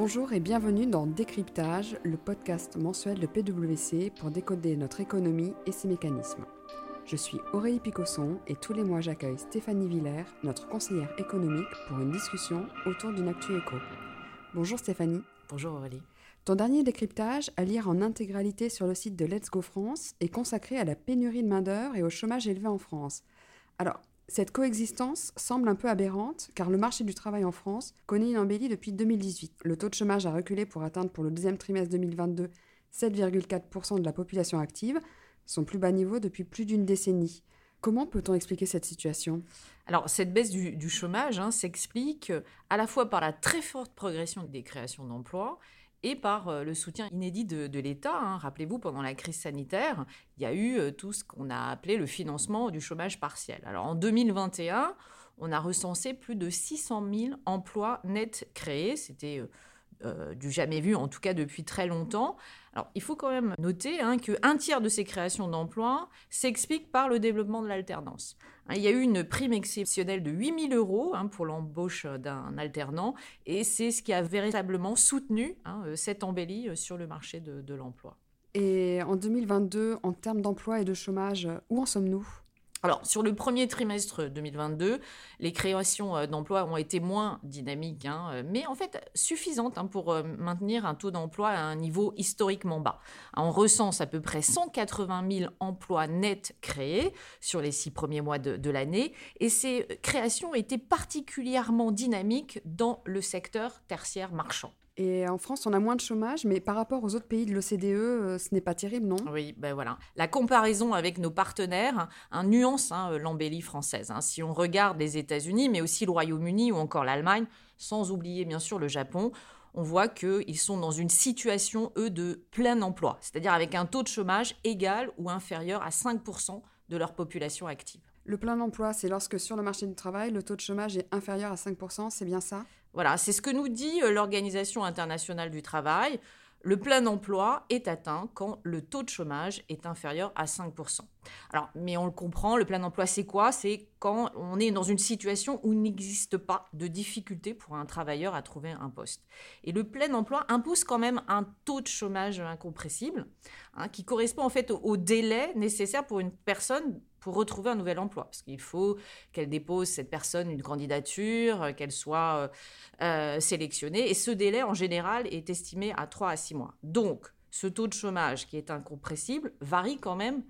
Bonjour et bienvenue dans Décryptage, le podcast mensuel de PwC pour décoder notre économie et ses mécanismes. Je suis Aurélie Picosson et tous les mois j'accueille Stéphanie Villers, notre conseillère économique, pour une discussion autour d'une actu éco. Bonjour Stéphanie. Bonjour Aurélie. Ton dernier décryptage, à lire en intégralité sur le site de Let's Go France, est consacré à la pénurie de main-d'œuvre et au chômage élevé en France. Alors, cette coexistence semble un peu aberrante car le marché du travail en France connaît une embellie depuis 2018. Le taux de chômage a reculé pour atteindre pour le deuxième trimestre 2022 7,4% de la population active, son plus bas niveau depuis plus d'une décennie. Comment peut-on expliquer cette situation? Alors, cette baisse du, chômage hein, s'explique à la fois par la très forte progression des créations d'emplois et par euh, le soutien inédit de, l'État. Hein. Rappelez-vous, pendant la crise sanitaire, il y a eu euh, tout ce qu'on a appelé le financement du chômage partiel. Alors en 2021, on a recensé plus de 600 000 emplois nets créés. C'était euh, du jamais vu, en tout cas depuis très longtemps. Alors, il faut quand même noter hein, qu'un tiers de ces créations d'emplois s'explique par le développement de l'alternance. Hein, il y a eu une prime exceptionnelle de 8 000 euros hein, pour l'embauche d'un alternant, et c'est ce qui a véritablement soutenu euh, cette embellie euh, sur le marché de l'emploi. Et en 2022, en termes d'emploi et de chômage, où en sommes-nous? Alors, sur le premier trimestre 2022, les créations euh, d'emplois ont été moins dynamiques, hein, euh, mais en fait suffisantes hein, pour euh, maintenir un taux d'emploi à un niveau historiquement bas. On recense à peu près 180 000 emplois nets créés sur les six premiers mois de, l'année, et ces créations étaient particulièrement dynamiques dans le secteur tertiaire marchand. Et en France, on a moins de chômage, mais par rapport aux autres pays de l'OCDE, euh, ce n'est pas terrible, non? Oui, ben voilà. La comparaison avec nos partenaires un nuance hein, euh, l'embellie française. Hein. Si on regarde les États-Unis, mais aussi le Royaume-Uni ou encore l'Allemagne, sans oublier bien sûr le Japon, on voit qu'ils sont dans une situation, eux, de plein emploi, c'est-à-dire avec un taux de chômage égal ou inférieur à 5% de leur population active. Le plein emploi, c'est lorsque sur le marché du travail, le taux de chômage est inférieur à 5%, c'est bien ça? Voilà, c'est ce que nous dit euh, l'Organisation internationale du travail. Le plein emploi est atteint quand le taux de chômage est inférieur à 5%. Alors, mais on le comprend, le plein emploi, c'est quoi? C'est quand on est dans une situation où il n'existe pas de difficulté pour un travailleur à trouver un poste. Et le plein emploi impose quand même un taux de chômage incompressible, hein, qui correspond en fait au délai nécessaire pour une personne pour retrouver un nouvel emploi. Parce qu'il faut qu'elle dépose, cette personne, une candidature, euh, qu'elle soit euh, euh, sélectionnée. Et ce délai, en général, est estimé à 3 à 6 mois. Donc, ce taux de chômage qui est incompressible varie quand même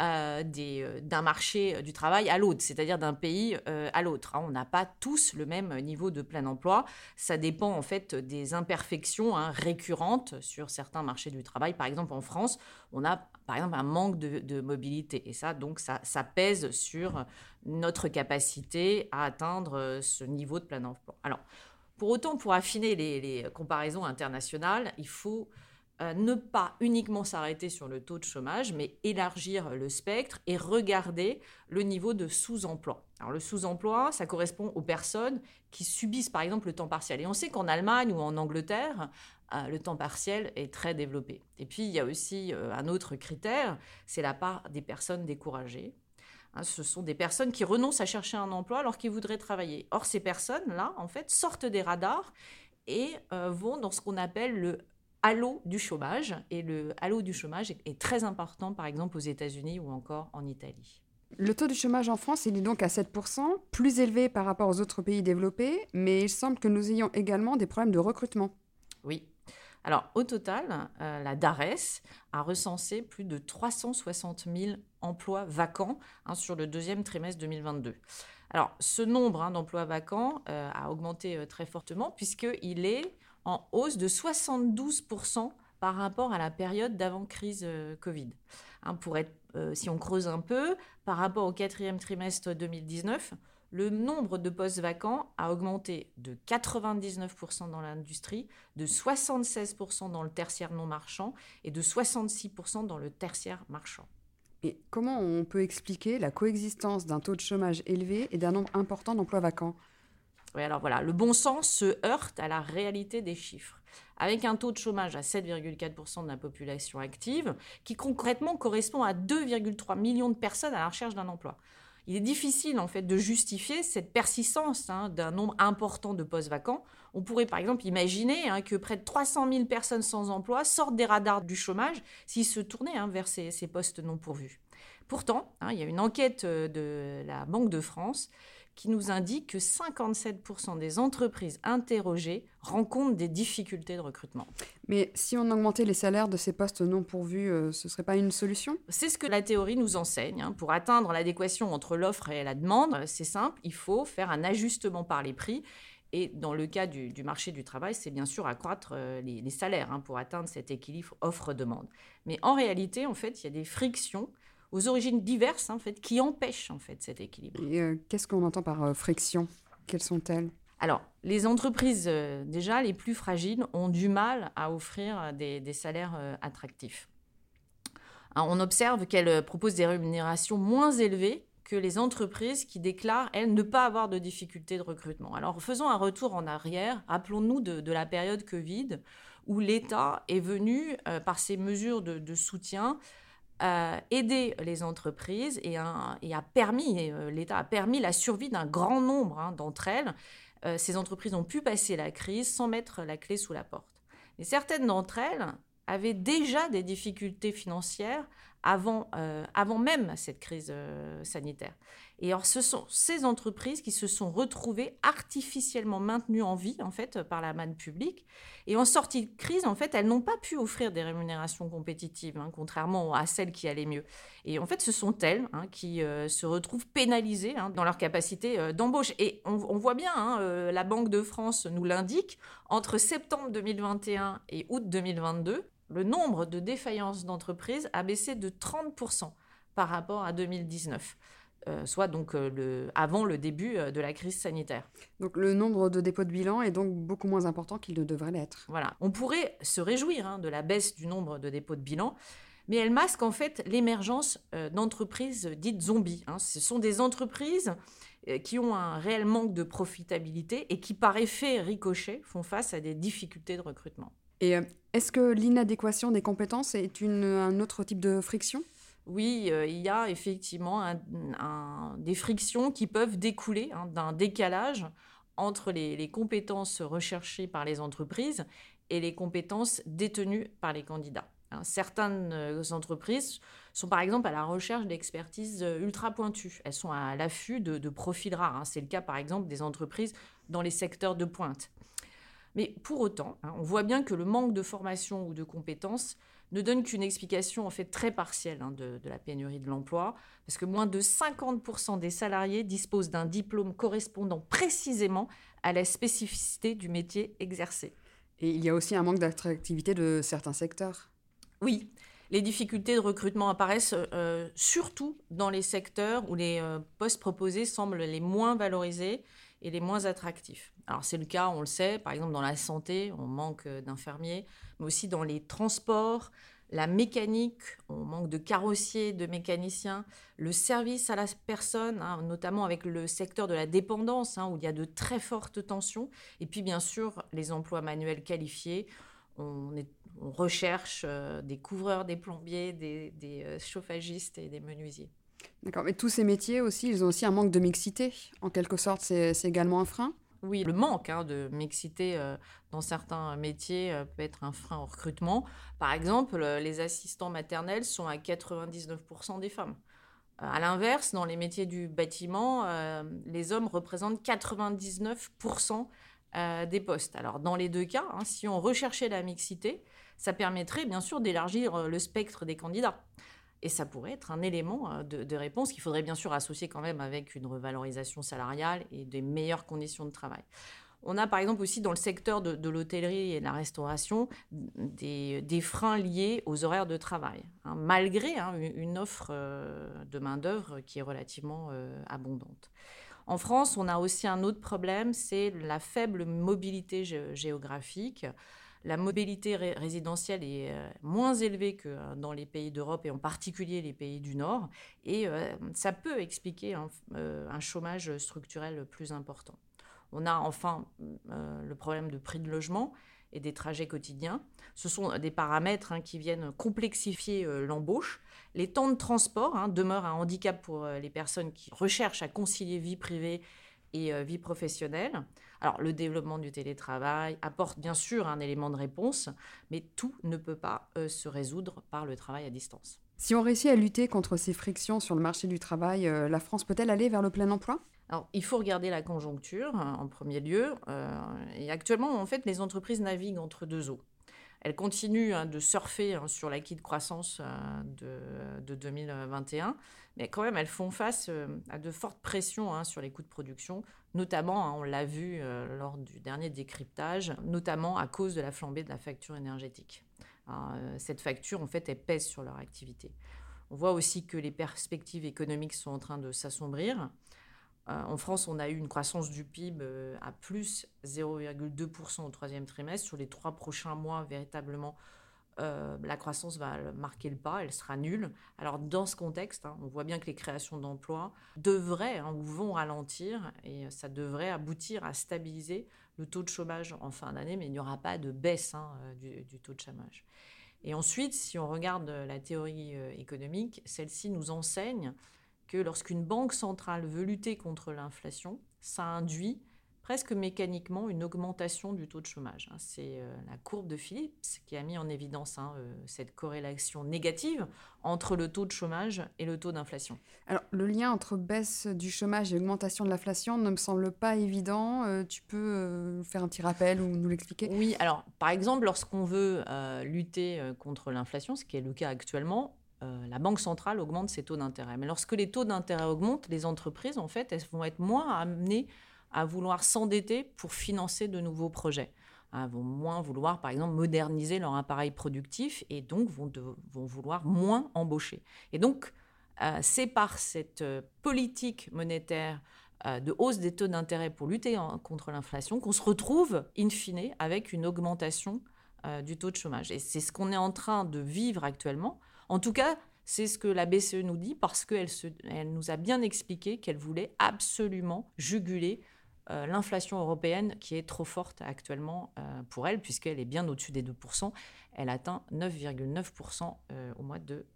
euh, euh, d'un marché euh, du travail à l'autre, c'est-à-dire d'un pays à l'autre. Hein. On n'a pas tous le même niveau de plein emploi. Ça dépend en fait des imperfections hein, récurrentes sur certains marchés du travail. Par exemple, en France, on a par exemple un manque de, mobilité. Et ça, donc, ça, pèse sur notre capacité à atteindre ce niveau de plein emploi. Alors, pour autant, pour affiner les comparaisons internationales, il faut euh, ne pas uniquement s'arrêter sur le taux de chômage, mais élargir le spectre et regarder le niveau de sous-emploi. Alors le sous-emploi, ça correspond aux personnes qui subissent par exemple le temps partiel. Et on sait qu'en Allemagne ou en Angleterre, euh, le temps partiel est très développé. Et puis il y a aussi euh, un autre critère, c'est la part des personnes découragées. Hein, ce sont des personnes qui renoncent à chercher un emploi alors qu'ils voudraient travailler. Or, ces personnes-là, en fait, sortent des radars et vont dans ce qu'on appelle le halo du chômage. Et le halo du chômage est, très important, par exemple, aux États-Unis ou encore en Italie. Le taux du chômage en France, il est donc à 7%, plus élevé par rapport aux autres pays développés, mais il semble que nous ayons également des problèmes de recrutement. Oui. Alors, au total, euh, la DARES a recensé plus de 360 000 emplois vacants hein, sur le deuxième trimestre 2022. Alors, ce nombre hein, d'emplois vacants euh, a augmenté euh, très fortement puisqu'il est en hausse de 72% par rapport à la période d'avant-crise euh, Covid. Hein, pour être, euh, si on creuse un peu, par rapport au quatrième trimestre 2019, le nombre de postes vacants a augmenté de 99% dans l'industrie, de 76% dans le tertiaire non marchand et de 66% dans le tertiaire marchand. Et comment on peut expliquer la coexistence d'un taux de chômage élevé et d'un nombre important d'emplois vacants? Oui, alors voilà, le bon sens se heurte à la réalité des chiffres. Avec un taux de chômage à 7,4% de la population active, qui concrètement correspond à 2,3 millions de personnes à la recherche d'un emploi. Il est difficile en fait de justifier cette persistance hein, d'un nombre important de postes vacants. On pourrait par exemple imaginer hein, que près de 300 000 personnes sans emploi sortent des radars du chômage s'ils se tournaient hein, vers ces, postes non pourvus. Pourtant, il y a une enquête euh, de la Banque de France qui nous indique que 57% des entreprises interrogées rencontrent des difficultés de recrutement. Mais si on augmentait les salaires de ces postes non pourvus, euh, ce ne serait pas une solution? C'est ce que la théorie nous enseigne. Hein. Pour atteindre l'adéquation entre l'offre et la demande, c'est simple, il faut faire un ajustement par les prix. Et dans le cas du, marché du travail, c'est bien sûr accroître euh, les, salaires hein, pour atteindre cet équilibre offre-demande. Mais en réalité, en fait, il y a des frictions aux origines diverses en fait, qui empêchent en fait cet équilibre. Et euh, qu'est-ce qu'on entend par euh, friction? Quelles sont-elles? Alors, les entreprises, euh, déjà les plus fragiles, ont du mal à offrir des, salaires attractifs. On observe qu'elles proposent des rémunérations moins élevées que les entreprises qui déclarent, elles, ne pas avoir de difficultés de recrutement. Alors, faisons un retour en arrière. Rappelons-nous de, la période Covid, où l'État est venu, par ses mesures de soutien, aider les entreprises et, a permis, euh, l'État a permis la survie d'un grand nombre hein, d'entre elles. Euh, ces entreprises ont pu passer la crise sans mettre la clé sous la porte. Mais certaines d'entre elles avaient déjà des difficultés financières avant, euh, avant même cette crise sanitaire. Et alors, ce sont ces entreprises qui se sont retrouvées artificiellement maintenues en vie, en fait, par la manne publique. Et en sortie de crise, en fait, elles n'ont pas pu offrir des rémunérations compétitives, hein, contrairement à celles qui allaient mieux. Et en fait, ce sont elles hein, qui euh, se retrouvent pénalisées hein, dans leur capacité euh, d'embauche. Et on, voit bien, euh, la Banque de France nous l'indique, entre septembre 2021 et août 2022, le nombre de défaillances d'entreprises a baissé de 30% par rapport à 2019. Euh, soit donc euh, le, avant le début euh, de la crise sanitaire. Donc le nombre de dépôts de bilan est donc beaucoup moins important qu'il ne devrait l'être. Voilà, on pourrait se réjouir hein, de la baisse du nombre de dépôts de bilan, mais elle masque en fait l'émergence d'entreprises dites zombies. Hein. Ce sont des entreprises qui ont un réel manque de profitabilité et qui, par effet ricochet, font face à des difficultés de recrutement. Et est-ce que l'inadéquation des compétences est un autre type de friction? Oui, euh, il y a effectivement des frictions qui peuvent découler hein, d'un décalage entre les, compétences recherchées par les entreprises et les compétences détenues par les candidats. Hein, certaines euh, entreprises sont par exemple à la recherche d'expertise euh, ultra pointues. Elles sont à l'affût de, profils rares. Hein. C'est le cas par exemple des entreprises dans les secteurs de pointe. Mais pour autant, on voit bien que le manque de formation ou de compétences ne donne qu'une explication en fait très partielle hein, de, la pénurie de l'emploi, parce que moins de 50% des salariés disposent d'un diplôme correspondant précisément à la spécificité du métier exercé. Et il y a aussi un manque d'attractivité de certains secteurs. Oui, les difficultés de recrutement apparaissent euh, surtout dans les secteurs où les euh, postes proposés semblent les moins valorisés et les moins attractifs. Alors c'est le cas, on le sait, par exemple dans la santé, on manque euh, d'infirmiers, mais aussi dans les transports, la mécanique, on manque de carrossiers, de mécaniciens, le service à la personne, hein, notamment avec le secteur de la dépendance, hein, où il y a de très fortes tensions, et puis bien sûr les emplois manuels qualifiés. On, recherche euh, des couvreurs, des plombiers, des, euh, chauffagistes et des menuisiers. D'accord, mais tous ces métiers aussi, ils ont aussi un manque de mixité. En quelque sorte, c'est également un frein oui, le manque hein, de mixité euh, dans certains métiers euh, peut être un frein au recrutement. Par exemple, euh, les assistants maternels sont à 99% des femmes. À l'inverse, dans les métiers du bâtiment, les hommes représentent 99% des postes. Alors, dans les deux cas, hein, si on recherchait la mixité, ça permettrait bien sûr d'élargir le spectre des candidats. Et ça pourrait être un élément euh, de, réponse qu'il faudrait bien sûr associer quand même avec une revalorisation salariale et des meilleures conditions de travail. On a par exemple aussi dans le secteur de, l'hôtellerie et de la restauration des, freins liés aux horaires de travail, hein, malgré hein, une offre euh, de main-d'œuvre qui est relativement euh, abondante. En France, on a aussi un autre problème, c'est la faible mobilité géographique la mobilité résidentielle est euh, moins élevée que euh, dans les pays d'Europe et en particulier les pays du Nord. Et euh, ça peut expliquer un, chômage structurel plus important. On a enfin le problème de prix de logement et des trajets quotidiens. Ce sont des paramètres hein, qui viennent complexifier l'embauche. Les temps de transport hein, demeurent un handicap pour les personnes qui recherchent à concilier vie privée et vie professionnelle. Alors le développement du télétravail apporte bien sûr un élément de réponse, mais tout ne peut pas se résoudre par le travail à distance. Si on réussit à lutter contre ces frictions sur le marché du travail, la France peut-elle aller vers le plein emploi? Alors, il faut regarder la conjoncture hein, en premier lieu. Euh, et actuellement, en fait, les entreprises naviguent entre deux eaux. Elles continuent hein, de surfer hein, sur l'acquis de croissance euh, de, 2021, mais quand même, elles font face euh, à de fortes pressions sur les coûts de production, notamment, on l'a vu lors du dernier décryptage, notamment à cause de la flambée de la facture énergétique. cette facture, en fait, elle pèse sur leur activité. On voit aussi que les perspectives économiques sont en train de s'assombrir. Euh, en France, on a eu une croissance du PIB euh, à plus 0,2% au troisième trimestre. Sur les trois prochains mois, véritablement, euh, la croissance va marquer le pas, elle sera nulle. Alors dans ce contexte, hein, on voit bien que les créations d'emplois devraient hein, ou vont ralentir et ça devrait aboutir à stabiliser le taux de chômage en fin d'année, mais il n'y aura pas de baisse hein, du, du, taux de chômage. Et ensuite, si on regarde la théorie économique, celle-ci nous enseigne que lorsqu'une banque centrale veut lutter contre l'inflation, ça induit presque mécaniquement une augmentation du taux de chômage. Hein. C'est euh, la courbe de Phillips qui a mis en évidence hein, euh, cette corrélation négative entre le taux de chômage et le taux d'inflation. Alors, le lien entre baisse du chômage et augmentation de l'inflation ne me semble pas évident. Euh, tu peux faire un petit rappel ou nous l'expliquer? Oui, alors, par exemple, lorsqu'on veut lutter contre l'inflation, ce qui est le cas actuellement, la banque centrale augmente ses taux d'intérêt. Mais lorsque les taux d'intérêt augmentent, les entreprises, en fait, elles vont être moins amenées à vouloir s'endetter pour financer de nouveaux projets. Elles vont moins vouloir, par exemple, moderniser leur appareil productif et donc vont, vont vouloir moins embaucher. Et donc, euh, c'est par cette euh, politique monétaire de hausse des taux d'intérêt pour lutter contre l'inflation qu'on se retrouve, in fine, avec une augmentation du taux de chômage. Et c'est ce qu'on est en train de vivre actuellement en tout cas, c'est ce que la BCE nous dit parce qu'elle elle nous a bien expliqué qu'elle voulait absolument juguler euh, l'inflation européenne qui est trop forte actuellement euh, pour elle, puisqu'elle est bien au-dessus des 2%. Elle atteint 9,9% euh, au mois de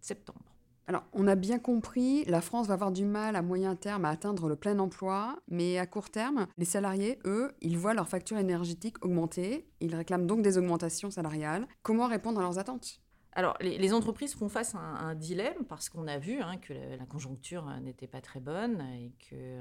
septembre. Alors, on a bien compris, la France va avoir du mal à moyen terme à atteindre le plein emploi, mais à court terme, les salariés, eux, ils voient leur facture énergétique augmenter, ils réclament donc des augmentations salariales. Comment répondre à leurs attentes? Alors, les, entreprises font face à un, dilemme parce qu'on a vu hein, que la, conjoncture n'était pas très bonne et que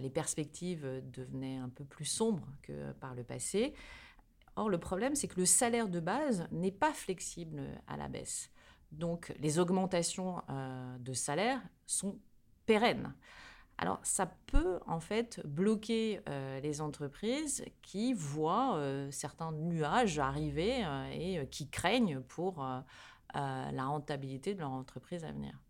les perspectives devenaient un peu plus sombres que par le passé. Or, le problème, c'est que le salaire de base n'est pas flexible à la baisse. Donc, les augmentations euh, de salaire sont pérennes. Alors, ça peut en fait bloquer euh, les entreprises qui voient euh, certains nuages arriver euh, et qui craignent pour la rentabilité de leur entreprise à venir.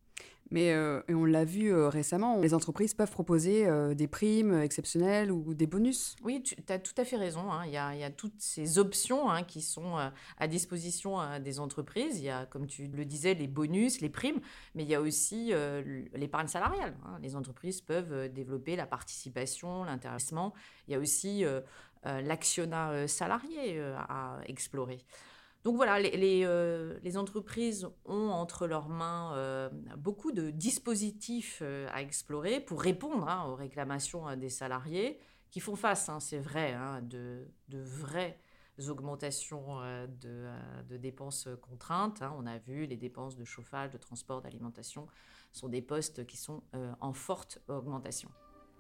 Mais euh, on l'a vu euh, récemment, les entreprises peuvent proposer euh, des primes exceptionnelles ou des bonus. Oui, tu as tout à fait raison. Hein. Il, y a, toutes ces options hein, qui sont à disposition des entreprises. Il y a, comme tu le disais, les bonus, les primes, mais il y a aussi l'épargne salariale. Hein. Les entreprises peuvent développer la participation, l'intéressement. Il y a aussi l'actionnat salarié à explorer. Donc voilà, euh, les, entreprises ont entre leurs mains euh, beaucoup de dispositifs euh, à explorer pour répondre hein, aux réclamations des salariés qui font face, hein, c'est vrai, hein, de, vraies augmentations de, de, dépenses contraintes. On a vu les dépenses de chauffage, de transport, d'alimentation sont des postes qui sont en forte augmentation.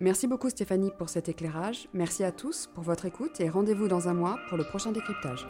Merci beaucoup Stéphanie pour cet éclairage. Merci à tous pour votre écoute et rendez-vous dans un mois pour le prochain décryptage.